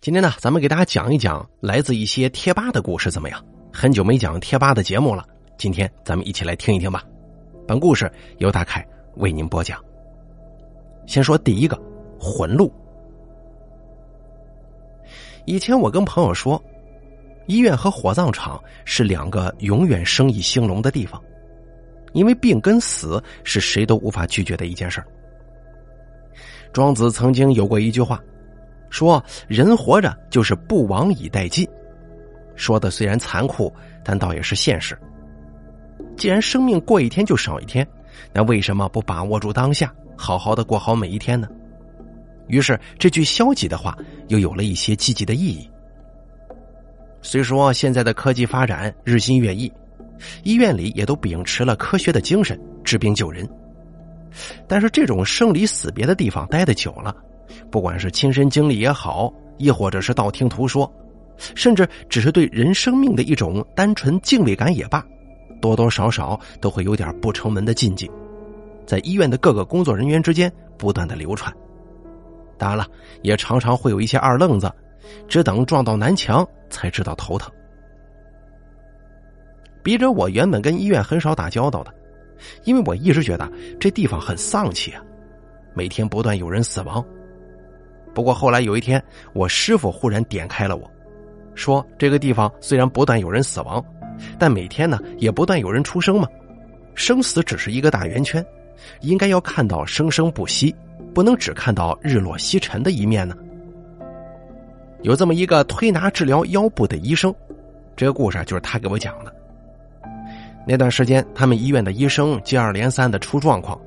今天呢，咱们给大家讲一讲来自一些贴吧的故事，怎么样？很久没讲贴吧的节目了，今天咱们一起来听一听吧。本故事由大凯为您播讲。先说第一个魂路。以前我跟朋友说，医院和火葬场是两个永远生意兴隆的地方，因为病跟死是谁都无法拒绝的一件事儿庄子曾经有过一句话。说人活着就是不往以待尽，说的虽然残酷，但倒也是现实。既然生命过一天就少一天，那为什么不把握住当下，好好的过好每一天呢？于是这句消极的话又有了一些积极的意义。虽说现在的科技发展日新月异，医院里也都秉持了科学的精神治病救人，但是这种生离死别的地方待的久了。不管是亲身经历也好，亦或者是道听途说，甚至只是对人生命的一种单纯敬畏感也罢，多多少少都会有点不成文的禁忌，在医院的各个工作人员之间不断的流传。当然了，也常常会有一些二愣子，只等撞到南墙才知道头疼。笔者我原本跟医院很少打交道的，因为我一直觉得这地方很丧气啊，每天不断有人死亡。不过后来有一天，我师傅忽然点开了我，说：“这个地方虽然不断有人死亡，但每天呢也不断有人出生嘛。生死只是一个大圆圈，应该要看到生生不息，不能只看到日落西沉的一面呢。”有这么一个推拿治疗腰部的医生，这个故事就是他给我讲的。那段时间，他们医院的医生接二连三的出状况，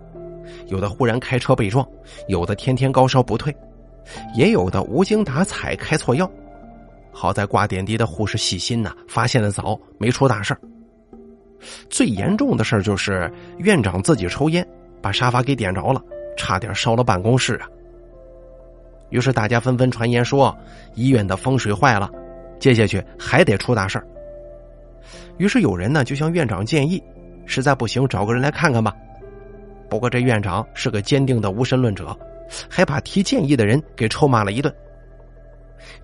有的忽然开车被撞，有的天天高烧不退。也有的无精打采开错药，好在挂点滴的护士细心呐，发现的早，没出大事儿最严重的事儿就是院长自己抽烟，把沙发给点着了，差点烧了办公室啊。于是大家纷纷传言说医院的风水坏了，接下去还得出大事儿于是有人呢就向院长建议，实在不行找个人来看看吧。不过这院长是个坚定的无神论者。还把提建议的人给臭骂了一顿。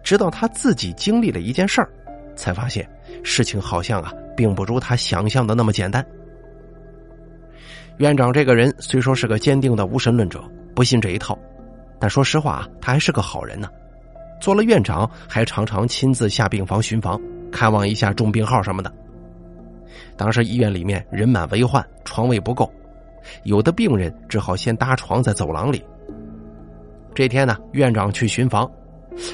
直到他自己经历了一件事儿，才发现事情好像啊，并不如他想象的那么简单。院长这个人虽说是个坚定的无神论者，不信这一套，但说实话啊，他还是个好人呢。做了院长，还常常亲自下病房巡房，看望一下重病号什么的。当时医院里面人满为患，床位不够，有的病人只好先搭床在走廊里。这天呢，院长去巡房，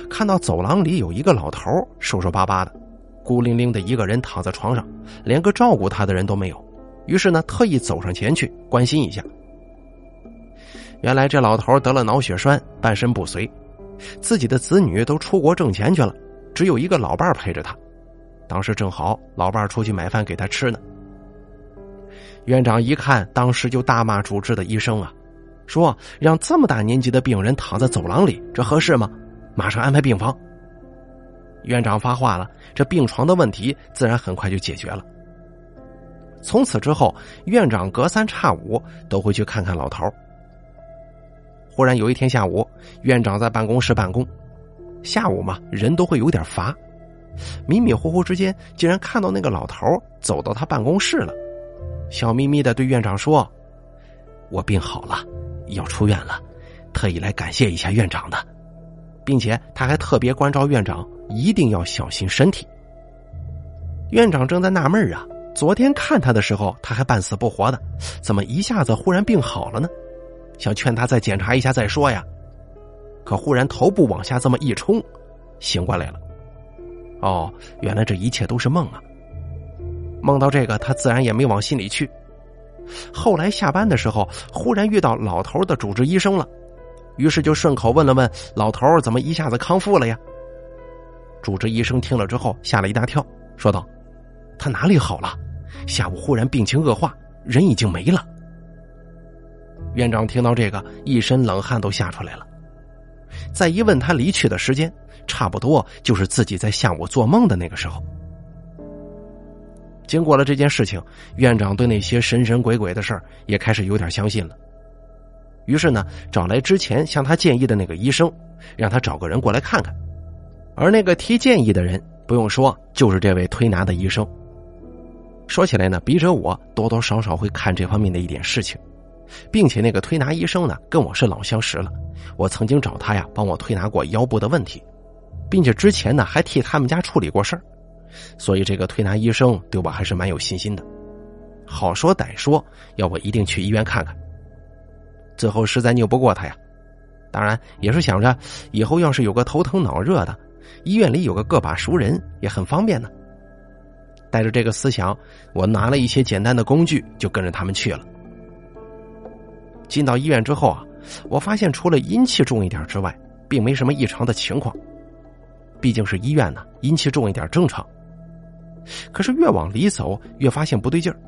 看到走廊里有一个老头，瘦瘦巴巴的，孤零零的一个人躺在床上，连个照顾他的人都没有。于是呢，特意走上前去关心一下。原来这老头得了脑血栓，半身不遂，自己的子女都出国挣钱去了，只有一个老伴陪着他。当时正好老伴出去买饭给他吃呢。院长一看，当时就大骂主治的医生啊。说让这么大年纪的病人躺在走廊里，这合适吗？马上安排病房。院长发话了，这病床的问题自然很快就解决了。从此之后，院长隔三差五都会去看看老头。忽然有一天下午，院长在办公室办公，下午嘛，人都会有点乏，迷迷糊糊之间，竟然看到那个老头走到他办公室了，笑眯眯的对院长说：“我病好了。”要出院了，特意来感谢一下院长的，并且他还特别关照院长一定要小心身体。院长正在纳闷啊，昨天看他的时候他还半死不活的，怎么一下子忽然病好了呢？想劝他再检查一下再说呀，可忽然头部往下这么一冲，醒过来了。哦，原来这一切都是梦啊！梦到这个，他自然也没往心里去。后来下班的时候，忽然遇到老头的主治医生了，于是就顺口问了问老头怎么一下子康复了呀？主治医生听了之后吓了一大跳，说道：“他哪里好了？下午忽然病情恶化，人已经没了。”院长听到这个，一身冷汗都吓出来了。再一问他离去的时间，差不多就是自己在下午做梦的那个时候。经过了这件事情，院长对那些神神鬼鬼的事儿也开始有点相信了。于是呢，找来之前向他建议的那个医生，让他找个人过来看看。而那个提建议的人，不用说，就是这位推拿的医生。说起来呢，笔者我多多少少会看这方面的一点事情，并且那个推拿医生呢，跟我是老相识了。我曾经找他呀，帮我推拿过腰部的问题，并且之前呢，还替他们家处理过事儿。所以这个推拿医生对我还是蛮有信心的。好说歹说，要我一定去医院看看。最后实在拗不过他呀，当然也是想着以后要是有个头疼脑热的，医院里有个个把熟人也很方便呢。带着这个思想，我拿了一些简单的工具，就跟着他们去了。进到医院之后啊，我发现除了阴气重一点之外，并没什么异常的情况。毕竟是医院呢，阴气重一点正常。可是越往里走，越发现不对劲儿。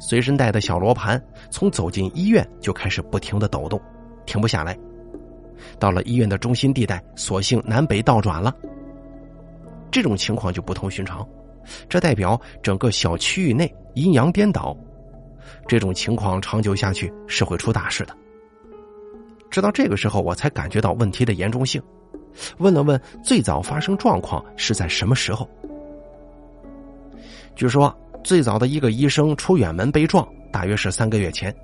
随身带的小罗盘，从走进医院就开始不停的抖动，停不下来。到了医院的中心地带，索性南北倒转了。这种情况就不同寻常，这代表整个小区域内阴阳颠倒。这种情况长久下去是会出大事的。直到这个时候，我才感觉到问题的严重性。问了问最早发生状况是在什么时候？据说最早的一个医生出远门被撞，大约是三个月前。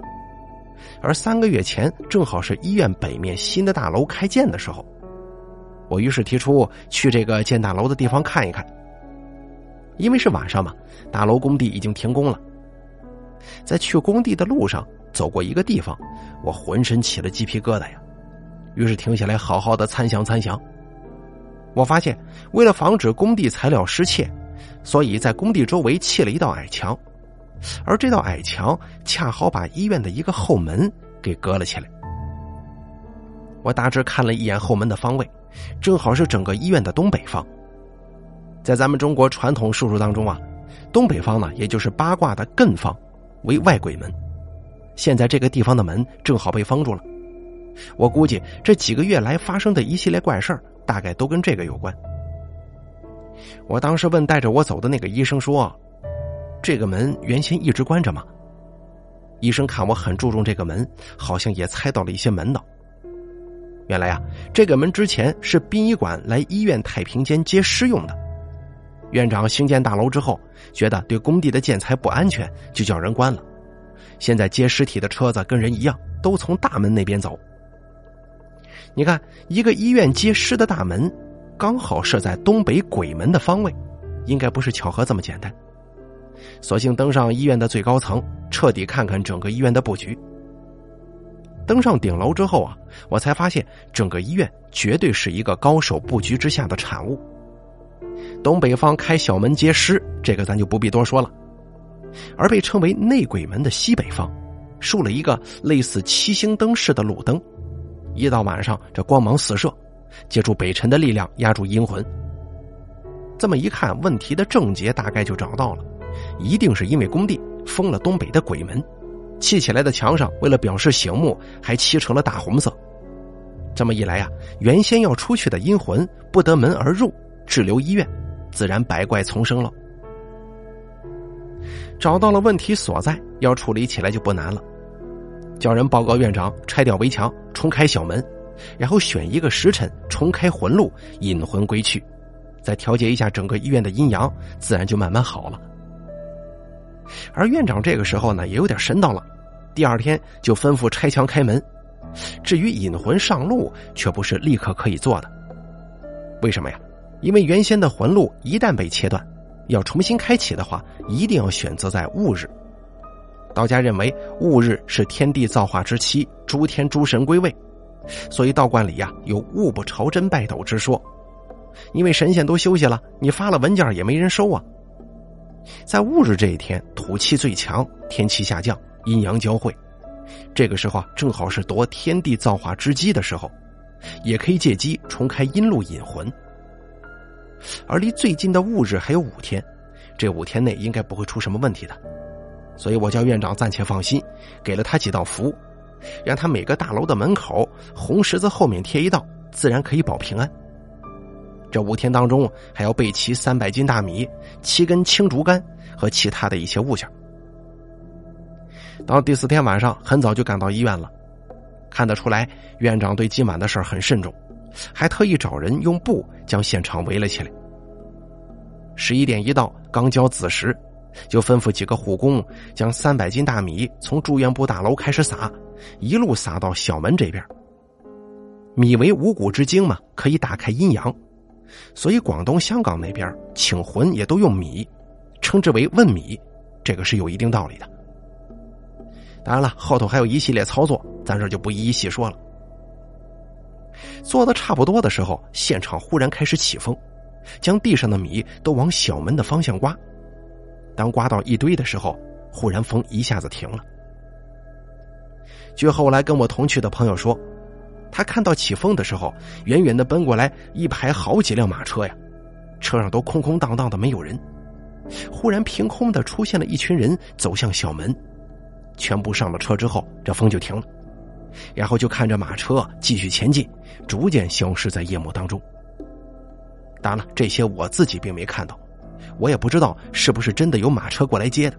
而三个月前正好是医院北面新的大楼开建的时候，我于是提出去这个建大楼的地方看一看。因为是晚上嘛，大楼工地已经停工了。在去工地的路上，走过一个地方，我浑身起了鸡皮疙瘩呀。于是停下来，好好的参详参详。我发现，为了防止工地材料失窃，所以在工地周围砌了一道矮墙，而这道矮墙恰好把医院的一个后门给隔了起来。我大致看了一眼后门的方位，正好是整个医院的东北方。在咱们中国传统术数当中啊，东北方呢，也就是八卦的艮方，为外鬼门。现在这个地方的门正好被封住了。我估计这几个月来发生的一系列怪事，大概都跟这个有关。我当时问带着我走的那个医生说：“这个门原先一直关着吗？”医生看我很注重这个门，好像也猜到了一些门道。原来啊，这个门之前是殡仪馆来医院太平间接尸用的。院长兴建大楼之后，觉得对工地的建材不安全，就叫人关了。现在接尸体的车子跟人一样，都从大门那边走。你看，一个医院接尸的大门，刚好设在东北鬼门的方位，应该不是巧合这么简单。索性登上医院的最高层，彻底看看整个医院的布局。登上顶楼之后啊，我才发现整个医院绝对是一个高手布局之下的产物。东北方开小门接尸，这个咱就不必多说了。而被称为内鬼门的西北方，竖了一个类似七星灯似的路灯。一到晚上，这光芒四射，借助北辰的力量压住阴魂。这么一看，问题的症结大概就找到了，一定是因为工地封了东北的鬼门，砌起来的墙上为了表示醒目，还漆成了大红色。这么一来呀，原先要出去的阴魂不得门而入，滞留医院，自然百怪丛生了。找到了问题所在，要处理起来就不难了。叫人报告院长，拆掉围墙，重开小门，然后选一个时辰重开魂路，引魂归去，再调节一下整个医院的阴阳，自然就慢慢好了。而院长这个时候呢，也有点神到了，第二天就吩咐拆墙开门。至于引魂上路，却不是立刻可以做的。为什么呀？因为原先的魂路一旦被切断，要重新开启的话，一定要选择在戊日。道家认为戊日是天地造化之期，诸天诸神归位，所以道观里呀有“物不朝真拜斗”之说。因为神仙都休息了，你发了文件也没人收啊。在戊日这一天，土气最强，天气下降，阴阳交汇，这个时候啊正好是夺天地造化之机的时候，也可以借机重开阴路引魂。而离最近的戊日还有五天，这五天内应该不会出什么问题的。所以我叫院长暂且放心，给了他几道符，让他每个大楼的门口红十字后面贴一道，自然可以保平安。这五天当中还要备齐三百斤大米、七根青竹竿和其他的一些物件。到第四天晚上，很早就赶到医院了，看得出来院长对今晚的事很慎重，还特意找人用布将现场围了起来。十一点一到，刚交子时，就吩咐几个护工将三百斤大米从住院部大楼开始撒，一路撒到小门这边。米为五谷之精嘛，可以打开阴阳，所以广东、香港那边请魂也都用米，称之为问米，这个是有一定道理的。当然了，后头还有一系列操作，咱这就不一一细说了。做的差不多的时候，现场忽然开始起风，将地上的米都往小门的方向刮。当刮到一堆的时候，忽然风一下子停了。据后来跟我同去的朋友说，他看到起风的时候，远远的奔过来一排好几辆马车呀，车上都空空荡荡的，没有人。忽然凭空的出现了一群人走向小门。全部上了车之后，这风就停了，然后就看着马车继续前进，逐渐消失在夜幕当中。当然了，这些我自己并没看到，我也不知道是不是真的有马车过来接的。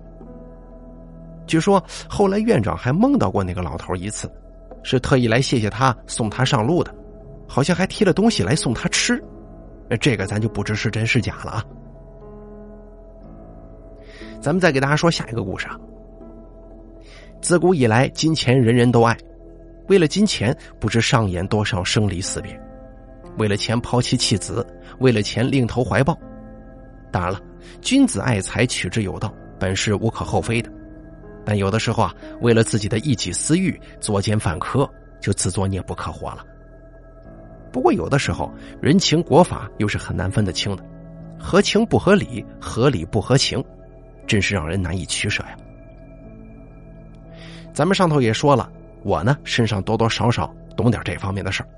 据说后来院长还梦到过那个老头一次，是特意来谢谢他送他上路的，好像还提了东西来送他吃，这个咱就不知是真是假了啊。咱们再给大家说下一个故事啊。自古以来，金钱人人都爱，为了金钱，不知上演多少生离死别；为了钱抛妻弃子，为了钱另投怀抱。当然了，君子爱财，取之有道，本是无可厚非的。但有的时候啊，为了自己的一己私欲，作奸犯科，就自作孽不可活了。不过有的时候，人情国法又是很难分得清的，合情不合理，合理不合情，真是让人难以取舍呀。咱们上头也说了，我呢身上多多少少懂点这方面的事儿，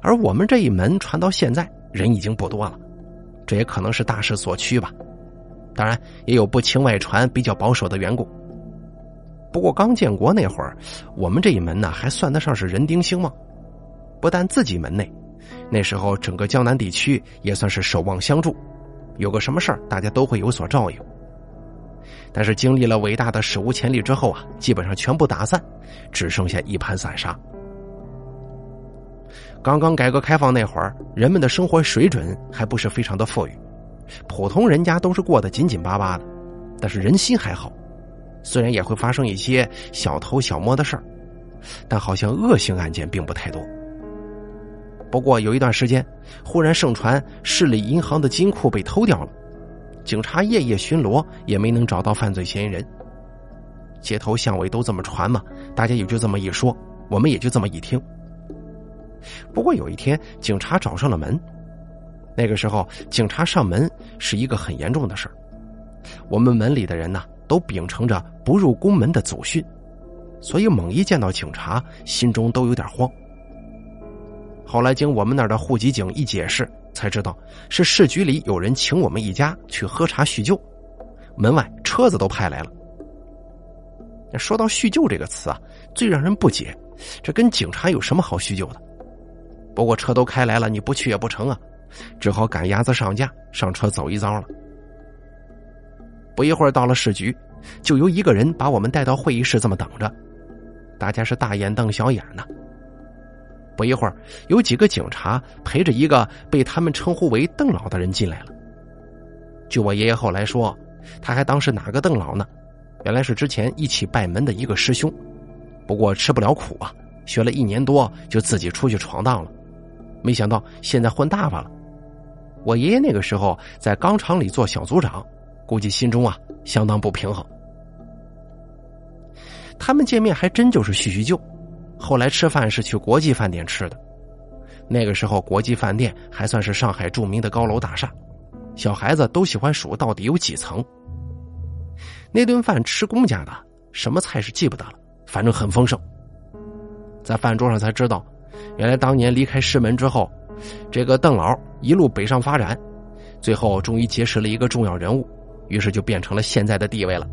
而我们这一门传到现在人已经不多了，这也可能是大势所趋吧。当然也有不轻外传、比较保守的缘故。不过刚建国那会儿，我们这一门呢还算得上是人丁兴旺，不但自己门内，那时候整个江南地区也算是守望相助，有个什么事儿大家都会有所照应。但是经历了伟大的史无前例之后啊，基本上全部打散，只剩下一盘散沙。刚刚改革开放那会儿，人们的生活水准还不是非常的富裕，普通人家都是过得紧紧巴巴的，但是人心还好，虽然也会发生一些小偷小摸的事儿，但好像恶性案件并不太多。不过有一段时间，忽然盛传市里银行的金库被偷掉了。警察夜夜巡逻，也没能找到犯罪嫌疑人。街头巷尾都这么传嘛，大家也就这么一说，我们也就这么一听。不过有一天，警察找上了门。那个时候，警察上门是一个很严重的事儿。我们门里的人呢，都秉承着不入宫门的祖训，所以猛一见到警察，心中都有点慌。后来经我们那儿的户籍警一解释。才知道是市局里有人请我们一家去喝茶叙旧，门外车子都派来了。说到叙旧这个词啊，最让人不解，这跟警察有什么好叙旧的？不过车都开来了，你不去也不成啊，只好赶鸭子上架，上车走一遭了。不一会儿到了市局，就由一个人把我们带到会议室，这么等着。大家是大眼瞪小眼的。不一会儿，有几个警察陪着一个被他们称呼为邓老的人进来了。据我爷爷后来说，他还当是哪个邓老呢？原来是之前一起拜门的一个师兄，不过吃不了苦啊，学了一年多就自己出去闯荡了，没想到现在混大发了。我爷爷那个时候在钢厂里做小组长，估计心中啊相当不平衡。他们见面还真就是叙叙旧。后来吃饭是去国际饭店吃的，那个时候国际饭店还算是上海著名的高楼大厦，小孩子都喜欢数到底有几层。那顿饭吃公家的，什么菜是记不得了，反正很丰盛。在饭桌上才知道，原来当年离开师门之后，这个邓老一路北上发展，最后终于结识了一个重要人物，于是就变成了现在的地位了。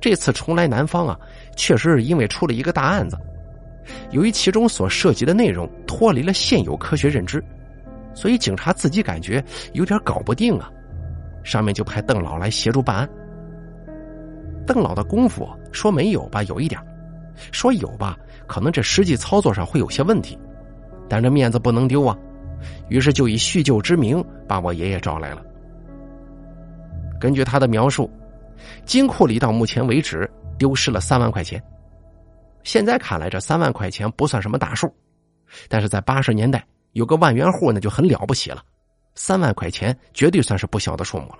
这次重来南方啊，确实是因为出了一个大案子，由于其中所涉及的内容脱离了现有科学认知，所以警察自己感觉有点搞不定啊，上面就派邓老来协助办案。邓老的功夫说没有吧，有一点；说有吧，可能这实际操作上会有些问题。但这面子不能丢啊，于是就以叙旧之名把我爷爷找来了。根据他的描述，金库里到目前为止丢失了三万块钱。现在看来，这三万块钱不算什么大数，但是在八十年代，有个万元户那就很了不起了，三万块钱绝对算是不小的数目了。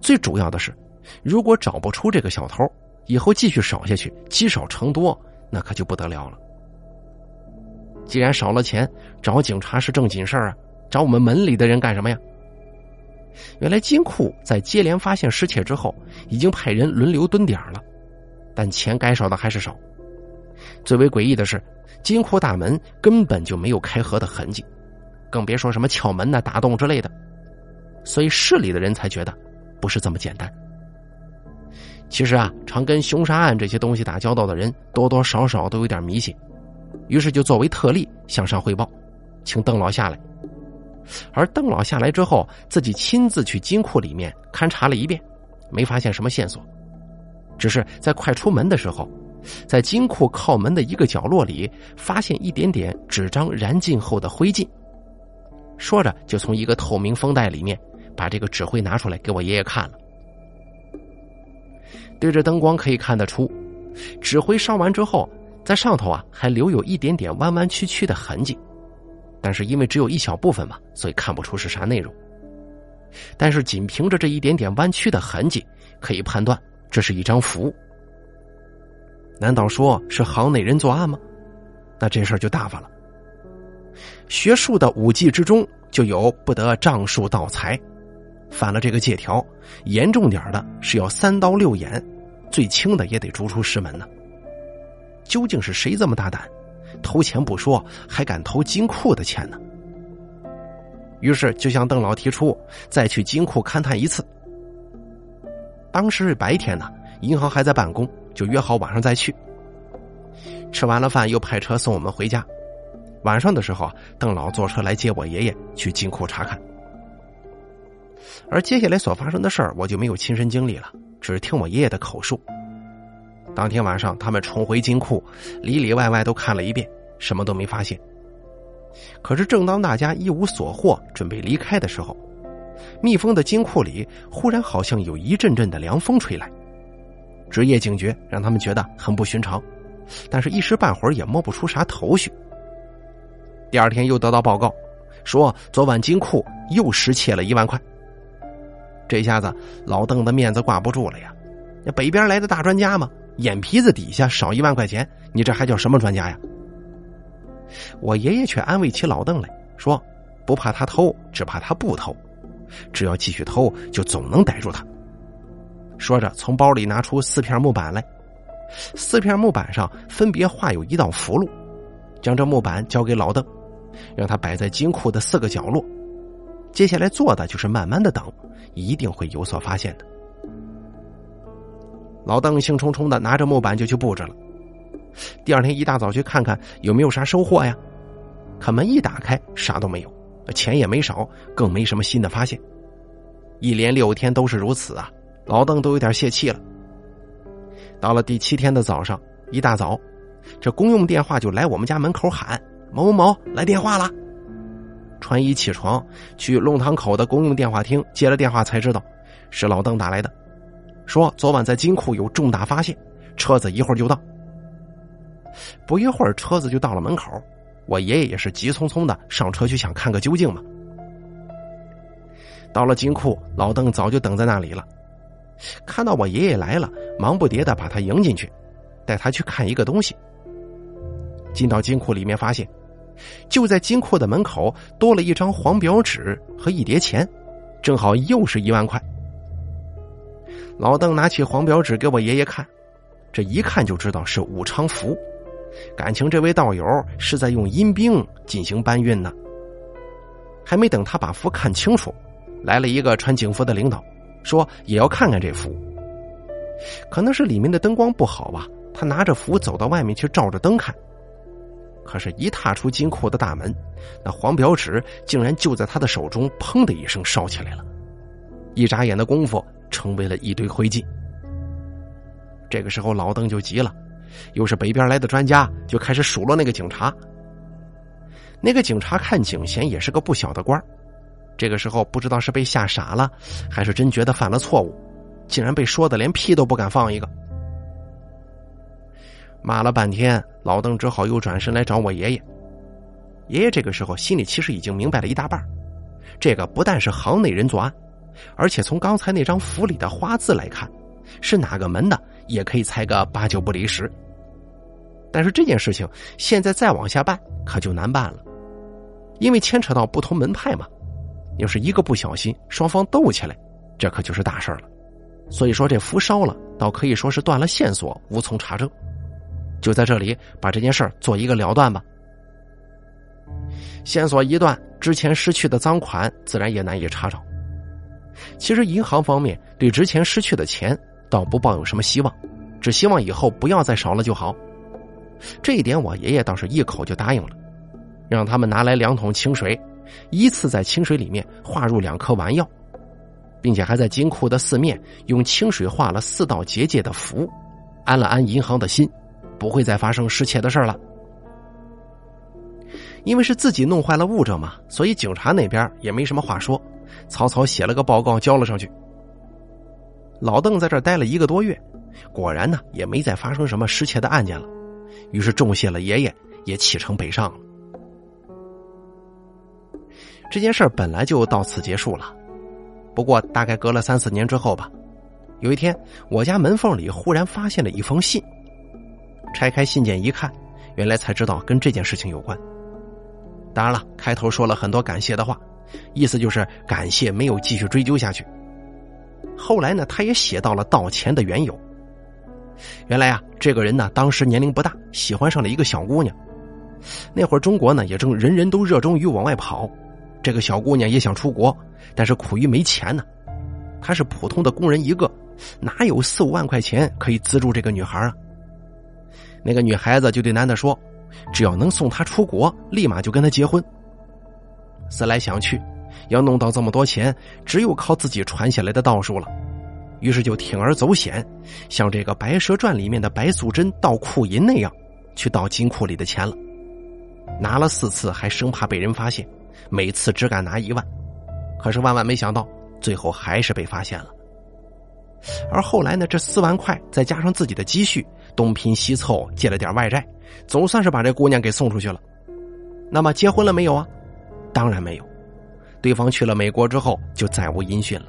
最主要的是，如果找不出这个小偷，以后继续少下去，积少成多，那可就不得了了。既然少了钱，找警察是正经事儿啊，找我们门里的人干什么呀？原来金库在接连发现失窃之后，已经派人轮流蹲点了，但钱该少的还是少。最为诡异的是，金库大门根本就没有开合的痕迹，更别说什么撬门呐、打洞之类的。所以市里的人才觉得不是这么简单。其实啊，常跟凶杀案这些东西打交道的人，多多少少都有点迷信，于是就作为特例向上汇报，请邓老下来。而邓老下来之后，自己亲自去金库里面勘察了一遍，没发现什么线索，只是在快出门的时候，在金库靠门的一个角落里发现一点点纸张燃尽后的灰烬。说着，就从一个透明封袋里面把这个纸灰拿出来给我爷爷看了。对着灯光可以看得出，纸灰烧完之后，在上头啊还留有一点点弯弯曲曲的痕迹。但是因为只有一小部分嘛，所以看不出是啥内容。但是仅凭着这一点点弯曲的痕迹，可以判断这是一张符。难道说是行内人作案吗？那这事儿就大发了。学术的五忌之中就有不得仗术盗财，犯了这个戒条，严重点的是要三刀六眼，最轻的也得逐出师门呢。究竟是谁这么大胆？偷钱不说，还敢偷金库的钱呢。于是就向邓老提出再去金库勘探一次。当时是白天呢，银行还在办公，就约好晚上再去。吃完了饭，又派车送我们回家。晚上的时候，邓老坐车来接我爷爷去金库查看。而接下来所发生的事儿，我就没有亲身经历了，只是听我爷爷的口述。当天晚上，他们重回金库，里里外外都看了一遍，什么都没发现。可是，正当大家一无所获，准备离开的时候，密封的金库里忽然好像有一阵阵的凉风吹来，职业警觉让他们觉得很不寻常，但是一时半会儿也摸不出啥头绪。第二天又得到报告，说昨晚金库又失窃了一万块。这下子老邓的面子挂不住了呀！那北边来的大专家嘛。眼皮子底下少一万块钱，你这还叫什么专家呀？我爷爷却安慰起老邓来说：“不怕他偷，只怕他不偷。只要继续偷，就总能逮住他。”说着，从包里拿出四片木板来，四片木板上分别画有一道符箓，将这木板交给老邓，让他摆在金库的四个角落。接下来做的就是慢慢的等，一定会有所发现的。老邓兴冲冲的拿着木板就去布置了。第二天一大早去看看有没有啥收获呀？可门一打开，啥都没有，钱也没少，更没什么新的发现。一连六天都是如此啊！老邓都有点泄气了。到了第七天的早上，一大早，这公用电话就来我们家门口喊：“某某某来电话了。”穿衣起床去弄堂口的公用电话厅接了电话，才知道是老邓打来的。说昨晚在金库有重大发现，车子一会儿就到。不一会儿，车子就到了门口。我爷爷也是急匆匆的上车去想看个究竟嘛。到了金库，老邓早就等在那里了。看到我爷爷来了，忙不迭的把他迎进去，带他去看一个东西。进到金库里面，发现就在金库的门口多了一张黄表纸和一叠钱，正好又是一万块。老邓拿起黄表纸给我爷爷看，这一看就知道是武昌符，感情这位道友是在用阴兵进行搬运呢。还没等他把符看清楚，来了一个穿警服的领导，说也要看看这符。可能是里面的灯光不好吧，他拿着符走到外面去照着灯看，可是，一踏出金库的大门，那黄表纸竟然就在他的手中，砰的一声烧起来了，一眨眼的功夫。成为了一堆灰烬。这个时候，老邓就急了，又是北边来的专家，就开始数落那个警察。那个警察看警衔也是个不小的官这个时候不知道是被吓傻了，还是真觉得犯了错误，竟然被说的连屁都不敢放一个。骂了半天，老邓只好又转身来找我爷爷。爷爷这个时候心里其实已经明白了一大半，这个不但是行内人作案，而且从刚才那张符里的花字来看，是哪个门的也可以猜个八九不离十。但是这件事情现在再往下办可就难办了，因为牵扯到不同门派嘛，要是一个不小心双方斗起来，这可就是大事了。所以说这符烧了，倒可以说是断了线索，无从查证。就在这里把这件事做一个了断吧。线索一断，之前失去的赃款自然也难以查找。其实银行方面对之前失去的钱倒不抱有什么希望，只希望以后不要再少了就好。这一点我爷爷倒是一口就答应了，让他们拿来两桶清水，依次在清水里面化入两颗丸药，并且还在金库的四面用清水画了四道结界的符，安了安银行的心，不会再发生失窃的事了。因为是自己弄坏了物证嘛，所以警察那边也没什么话说，草草写了个报告交了上去。老邓在这待了一个多月，果然呢也没再发生什么失窃的案件了，于是重谢了爷爷，也启程北上了。这件事本来就到此结束了，不过大概隔了三四年之后吧，有一天我家门缝里忽然发现了一封信，拆开信件一看，原来才知道跟这件事情有关。当然了，开头说了很多感谢的话，意思就是感谢没有继续追究下去。后来呢，他也写到了盗钱的缘由。原来啊，这个人呢，当时年龄不大，喜欢上了一个小姑娘。那会儿中国呢，也正人人都热衷于往外跑，这个小姑娘也想出国，但是苦于没钱呢。她是普通的工人一个，哪有四五万块钱可以资助这个女孩啊？那个女孩子就对男的说。只要能送他出国，立马就跟他结婚。思来想去，要弄到这么多钱，只有靠自己传下来的道术了。于是就铤而走险，像这个《白蛇传》里面的白素贞盗库银那样，去盗金库里的钱了。拿了四次，还生怕被人发现，每次只敢拿一万。可是万万没想到，最后还是被发现了。而后来呢，这四万块再加上自己的积蓄，东拼西凑借了点外债。总算是把这姑娘给送出去了，那么结婚了没有啊？当然没有，对方去了美国之后就再无音讯了。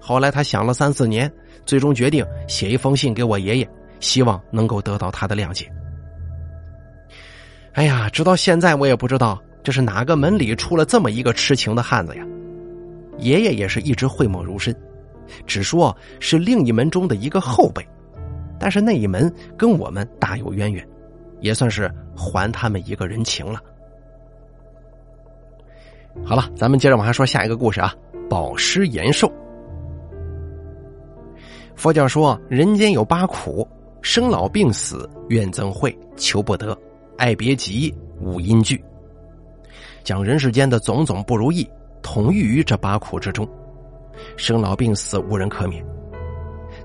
后来他想了三四年，最终决定写一封信给我爷爷，希望能够得到他的谅解。哎呀，直到现在我也不知道这是哪个门里出了这么一个痴情的汉子呀！爷爷也是一直讳莫如深，只说是另一门中的一个后辈，但是那一门跟我们大有渊源。也算是还他们一个人情了。好了，咱们接着往下说下一个故事啊。保尸延寿。佛教说，人间有八苦：生老病死、怨憎会、求不得、爱别急、五阴聚。将人世间的种种不如意统御于这八苦之中。生老病死无人可免。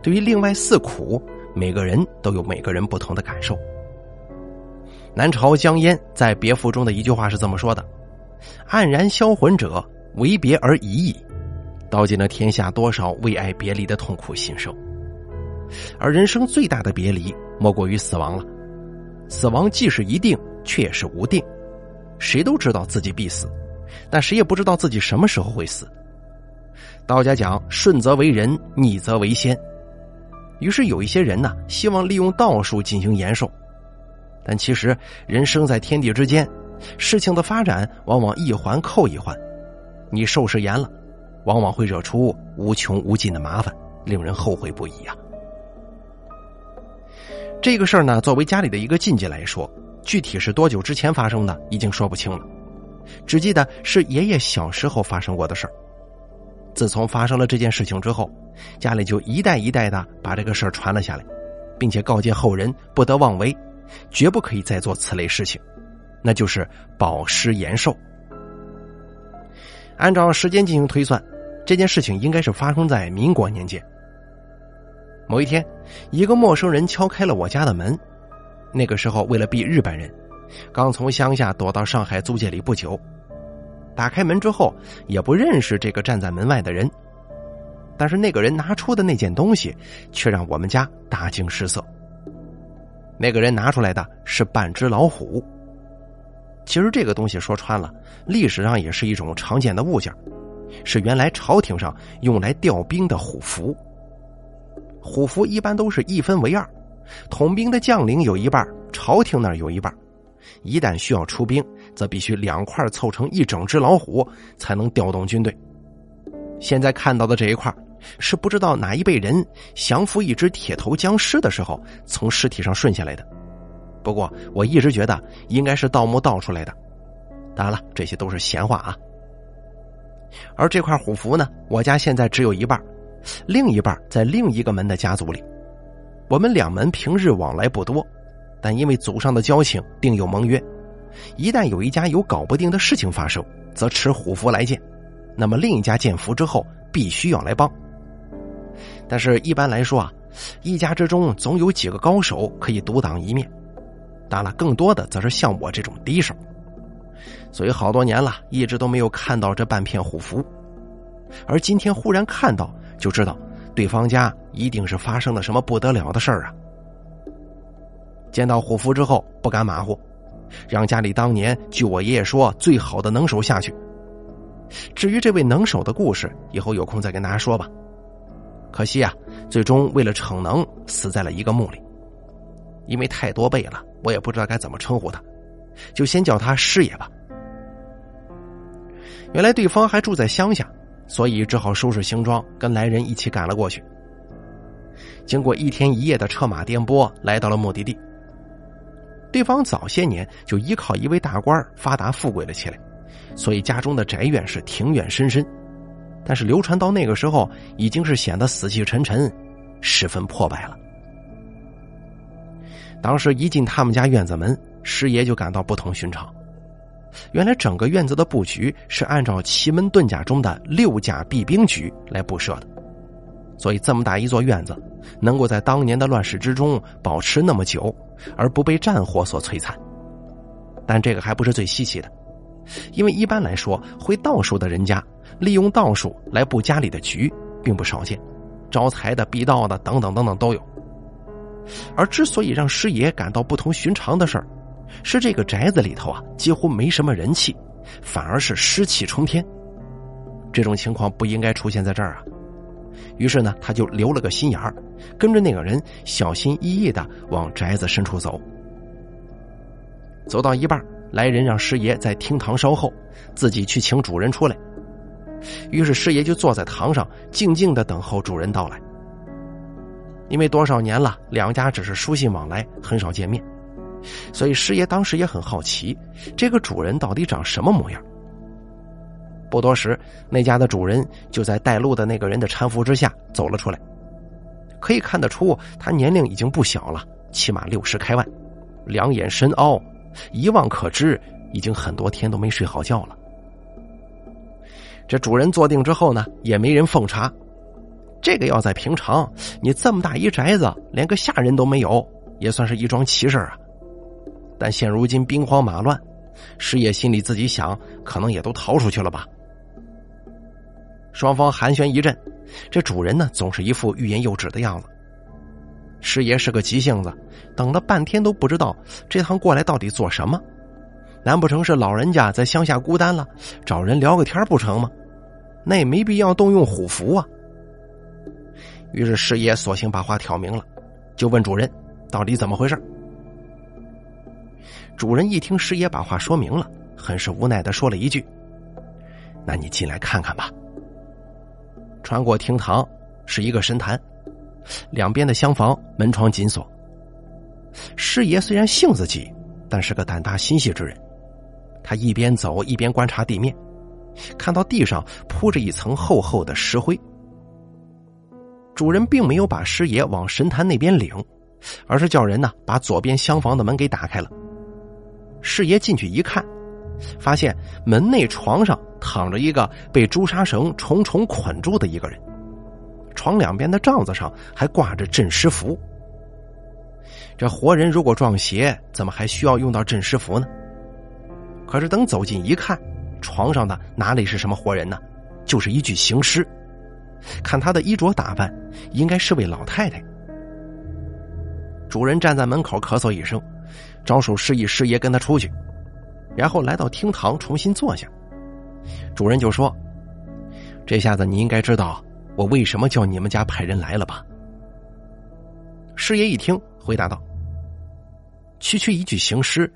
对于另外四苦，每个人都有每个人不同的感受。南朝江淹在别赋中的一句话是这么说的：“黯然销魂者，为别而已矣。”道尽了天下多少为爱别离的痛苦心声。而人生最大的别离，莫过于死亡了。死亡既是一定，却也是无定。谁都知道自己必死，但谁也不知道自己什么时候会死。道家讲：“顺则为人，逆则为仙。”于是有一些人呢，希望利用道术进行延寿。但其实，人生在天地之间，事情的发展往往一环扣一环。你受事严了，往往会惹出无穷无尽的麻烦，令人后悔不已呀。这个事儿呢，作为家里的一个禁忌来说，具体是多久之前发生的，已经说不清了。只记得是爷爷小时候发生过的事儿。自从发生了这件事情之后，家里就一代一代的把这个事儿传了下来，并且告诫后人不得妄为。绝不可以再做此类事情，那就是保尸延寿。按照时间进行推算，这件事情应该是发生在民国年间。某一天，一个陌生人敲开了我家的门。那个时候，为了避日本人，刚从乡下躲到上海租界里不久。打开门之后，也不认识这个站在门外的人，但是那个人拿出的那件东西，却让我们家大惊失色。那个人拿出来的是半只老虎。其实这个东西说穿了，历史上也是一种常见的物件，是原来朝廷上用来调兵的虎符。虎符一般都是一分为二，统兵的将领有一半，朝廷那儿有一半。一旦需要出兵，则必须两块凑成一整只老虎，才能调动军队。现在看到的这一块，是不知道哪一辈人降服一只铁头僵尸的时候从尸体上顺下来的。不过我一直觉得应该是盗墓盗出来的。当然了，这些都是闲话啊。而这块虎符呢，我家现在只有一半。另一半在另一个门的家族里，我们两门平日往来不多，但因为祖上的交情，定有盟约。一旦有一家有搞不定的事情发生，则持虎符来见，那么另一家见符之后，必须要来帮。但是，一般来说啊，一家之中总有几个高手可以独当一面，当然了，更多的则是像我这种低手。所以好多年了，一直都没有看到这半片虎符，而今天忽然看到。就知道对方家一定是发生了什么不得了的事儿啊！见到虎符之后，不敢马虎，让家里当年据我爷爷说最好的能手下去。至于这位能手的故事，以后有空再跟大家说吧。可惜啊，最终为了逞能，死在了一个墓里。因为太多辈了，我也不知道该怎么称呼他，就先叫他师爷吧。原来对方还住在乡下。所以只好收拾行装，跟来人一起赶了过去。经过一天一夜的车马颠簸，来到了目的地。对方早些年就依靠一位大官发达富贵了起来，所以家中的宅院是庭院深深。但是流传到那个时候，已经是显得死气沉沉，十分破败了。当时一进他们家院子门，师爷就感到不同寻常。原来整个院子的布局是按照奇门遁甲中的六甲避兵局来布设的，所以这么大一座院子，能够在当年的乱世之中保持那么久，而不被战火所摧残。但这个还不是最稀奇的，因为一般来说，会道术的人家利用道术来布家里的局并不少见，招财的、避道的等等等等都有。而之所以让师爷感到不同寻常的事儿。是这个宅子里头啊，几乎没什么人气，反而是湿气冲天。这种情况不应该出现在这儿啊。于是呢，他就留了个心眼儿，跟着那个人小心翼翼的往宅子深处走。走到一半，来人让师爷在厅堂稍后，自己去请主人出来。于是师爷就坐在堂上，静静的等候主人到来。因为多少年了，两家只是书信往来，很少见面。所以师爷当时也很好奇，这个主人到底长什么模样。不多时，那家的主人就在带路的那个人的搀扶之下走了出来。可以看得出，他年龄已经不小了，起码六十开外，两眼深凹，一望可知，已经很多天都没睡好觉了。这主人坐定之后呢，也没人奉茶。这个要在平常，你这么大一宅子，连个下人都没有，也算是一桩奇事啊。但现如今兵荒马乱，师爷心里自己想，可能也都逃出去了吧。双方寒暄一阵，这主人呢总是一副欲言又止的样子。师爷是个急性子，等了半天都不知道这趟过来到底做什么。难不成是老人家在乡下孤单了，找人聊个天不成吗？那也没必要动用虎符啊。于是师爷索性把话挑明了，就问主人到底怎么回事。主人一听师爷把话说明了，很是无奈的说了一句：“那你进来看看吧。”穿过厅堂是一个神坛，两边的厢房门窗紧锁。师爷虽然性子急，但是个胆大心细之人。他一边走一边观察地面，看到地上铺着一层厚厚的石灰。主人并没有把师爷往神坛那边领，而是叫人呢把左边厢房的门给打开了。师爷进去一看，发现门内床上躺着一个被朱砂绳重重捆住的一个人，床两边的帐子上还挂着镇尸符。这活人如果撞邪，怎么还需要用到镇尸符呢？可是等走近一看，床上的哪里是什么活人呢？就是一具行尸。看他的衣着打扮，应该是位老太太。主人站在门口咳嗽一声，招手示意师爷跟他出去，然后来到厅堂重新坐下。主人就说：“这下子你应该知道我为什么叫你们家派人来了吧？”师爷一听，回答道：“区区一具行尸，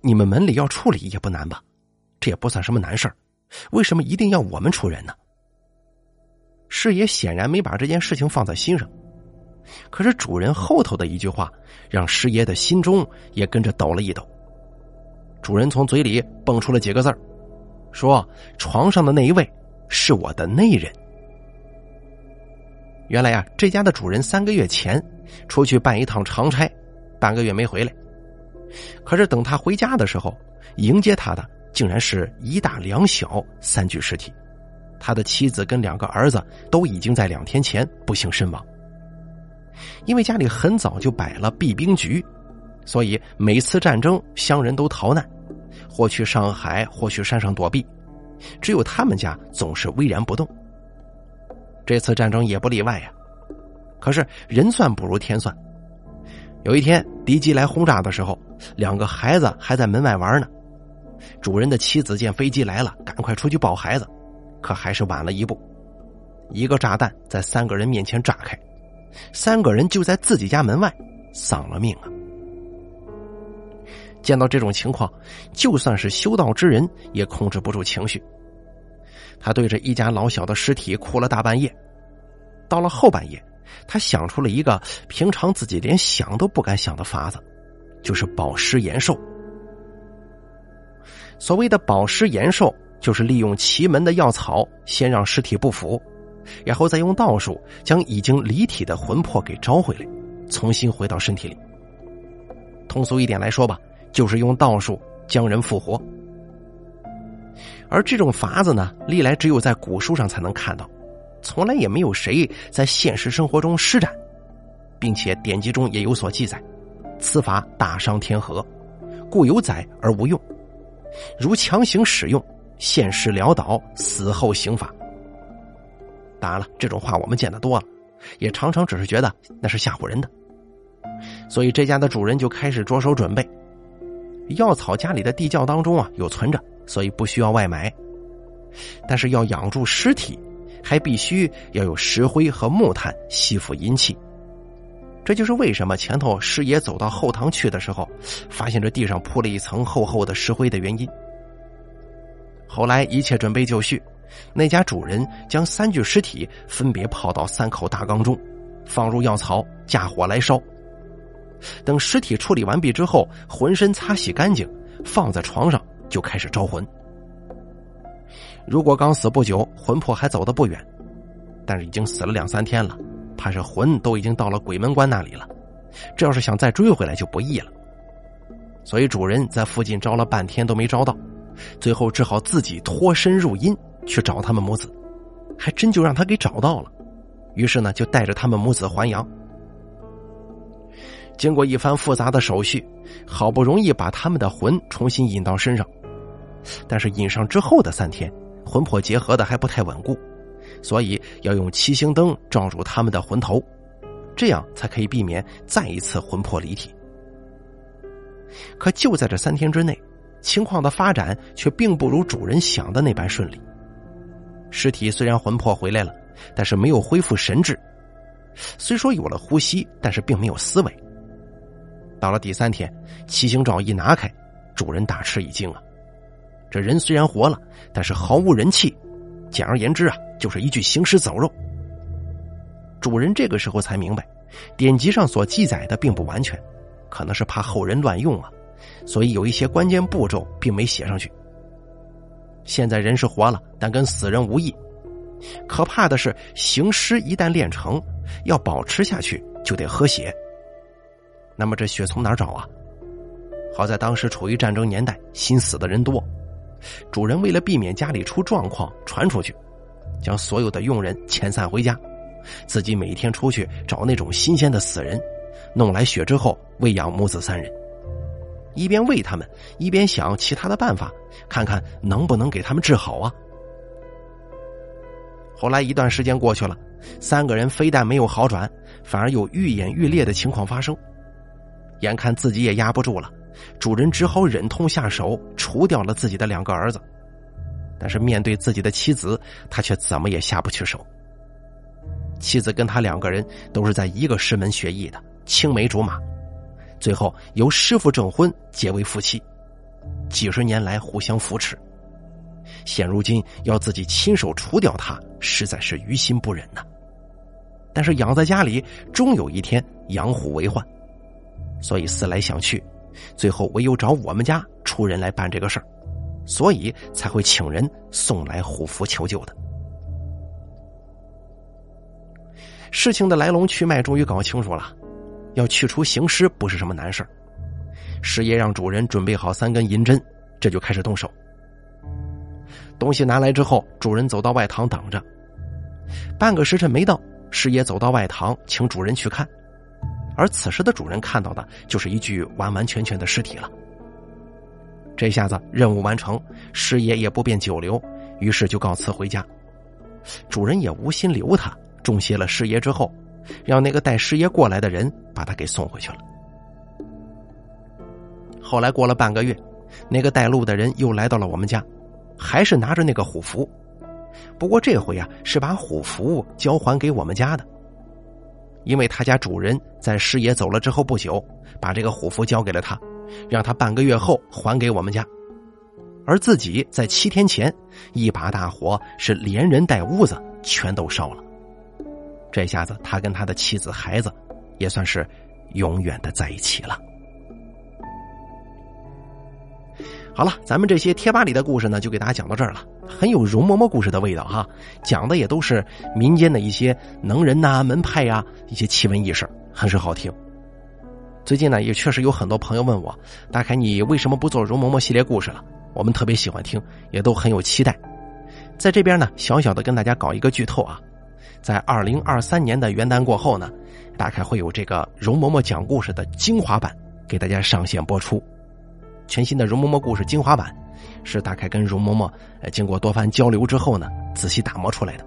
你们门里要处理也不难吧？这也不算什么难事儿，为什么一定要我们出人呢？”师爷显然没把这件事情放在心上，可是主人后头的一句话，让师爷的心中也跟着抖了一抖。主人从嘴里蹦出了几个字儿，说：“床上的那一位是我的内人。”原来啊，这家的主人三个月前出去办一趟长差，半个月没回来。可是等他回家的时候，迎接他的竟然是一大两小三具尸体。他的妻子跟两个儿子都已经在两天前不幸身亡。因为家里很早就摆了避兵局，所以每次战争乡人都逃难，或去上海，或去山上躲避，只有他们家总是巍然不动。这次战争也不例外呀。可是人算不如天算，有一天敌机来轰炸的时候，两个孩子还在门外玩呢。主人的妻子见飞机来了，赶快出去抱孩子。可还是晚了一步，一个炸弹在三个人面前炸开，三个人就在自己家门外丧了命啊！见到这种情况，就算是修道之人也控制不住情绪。他对着一家老小的尸体哭了大半夜。到了后半夜，他想出了一个平常自己连想都不敢想的法子，就是保尸延寿。所谓的保尸延寿。就是利用奇门的药草，先让尸体不腐，然后再用道术将已经离体的魂魄给招回来，重新回到身体里。通俗一点来说吧，就是用道术将人复活。而这种法子呢，历来只有在古书上才能看到，从来也没有谁在现实生活中施展，并且典籍中也有所记载。此法大伤天和，故有载而无用，如强行使用。现世潦倒，死后刑罚。当然了，这种话我们见得多了，也常常只是觉得那是吓唬人的。所以这家的主人就开始着手准备药草，家里的地窖当中啊有存着，所以不需要外买。但是要养住尸体，还必须要有石灰和木炭吸附阴气。这就是为什么前头师爷走到后堂去的时候，发现这地上铺了一层厚厚的石灰的原因。后来一切准备就绪，那家主人将三具尸体分别泡到三口大缸中，放入药草，架火来烧。等尸体处理完毕之后，浑身擦洗干净，放在床上就开始招魂。如果刚死不久，魂魄还走得不远；但是已经死了两三天了，怕是魂都已经到了鬼门关那里了。这要是想再追回来就不易了。所以主人在附近招了半天都没招到。最后只好自己脱身入阴去找他们母子，还真就让他给找到了。于是呢，就带着他们母子还阳。经过一番复杂的手续，好不容易把他们的魂重新引到身上，但是引上之后的三天，魂魄结合的还不太稳固，所以要用七星灯照住他们的魂头，这样才可以避免再一次魂魄离体。可就在这三天之内。情况的发展却并不如主人想的那般顺利。尸体虽然魂魄回来了，但是没有恢复神智。虽说有了呼吸，但是并没有思维。到了第三天，七星罩一拿开，主人大吃一惊啊！这人虽然活了，但是毫无人气。简而言之啊，就是一具行尸走肉。主人这个时候才明白，典籍上所记载的并不完全，可能是怕后人乱用啊。所以有一些关键步骤并没写上去。现在人是活了，但跟死人无异。可怕的是，行尸一旦练成，要保持下去就得喝血。那么这血从哪儿找啊？好在当时处于战争年代，心死的人多。主人为了避免家里出状况传出去，将所有的佣人遣散回家，自己每天出去找那种新鲜的死人，弄来血之后喂养母子三人，一边喂他们，一边想其他的办法，看看能不能给他们治好啊。后来一段时间过去了，三个人非但没有好转，反而有愈演愈烈的情况发生。眼看自己也压不住了，主人只好忍痛下手，除掉了自己的两个儿子。但是面对自己的妻子，他却怎么也下不去手。妻子跟他两个人都是在一个师门学艺的，青梅竹马，最后由师傅证婚，结为夫妻，几十年来互相扶持。现如今要自己亲手除掉他，实在是于心不忍呐。但是养在家里，终有一天养虎为患，所以思来想去，最后唯有找我们家出人来办这个事儿，所以才会请人送来虎符求救的。事情的来龙去脉终于搞清楚了，要去除行尸不是什么难事师爷让主人准备好三根银针，这就开始动手。东西拿来之后，主人走到外堂等着。半个时辰没到，师爷走到外堂，请主人去看。而此时的主人看到的就是一具完完全全的尸体了。这下子任务完成，师爷也不便久留，于是就告辞回家。主人也无心留他，重谢了师爷之后，让那个带师爷过来的人把他给送回去了。后来过了半个月，那个带路的人又来到了我们家。还是拿着那个虎符，不过这回啊是把虎符交还给我们家的，因为他家主人在师爷走了之后不久，把这个虎符交给了他，让他半个月后还给我们家，而自己在七天前一把大火是连人带屋子全都烧了，这下子他跟他的妻子孩子也算是永远的在一起了。好了，咱们这些贴吧里的故事呢，就给大家讲到这儿了，很有容嬷嬷故事的味道哈。讲的也都是民间的一些能人呐、门派呀、一些奇闻异事，很是好听。最近呢，也确实有很多朋友问我，大凯你为什么不做容嬷嬷系列故事了？我们特别喜欢听，也都很有期待。在这边呢，小小的跟大家搞一个剧透啊，在二零二三年的元旦过后呢，大概会有这个容嬷嬷讲故事的精华版给大家上线播出。全新的容嬷嬷故事精华版，是大概跟容嬷嬷呃经过多番交流之后呢，仔细打磨出来的，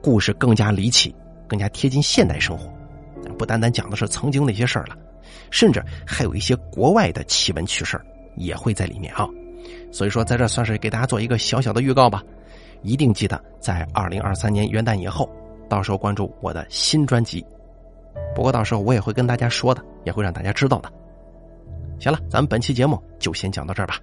故事更加离奇，更加贴近现代生活，不单单讲的是曾经那些事儿了，甚至还有一些国外的奇闻趣事也会在里面啊。所以说，在这算是给大家做一个小小的预告吧，一定记得在二零二三年元旦以后，到时候关注我的新专辑。不过到时候我也会跟大家说的，也会让大家知道的。行了，咱们本期节目就先讲到这儿吧。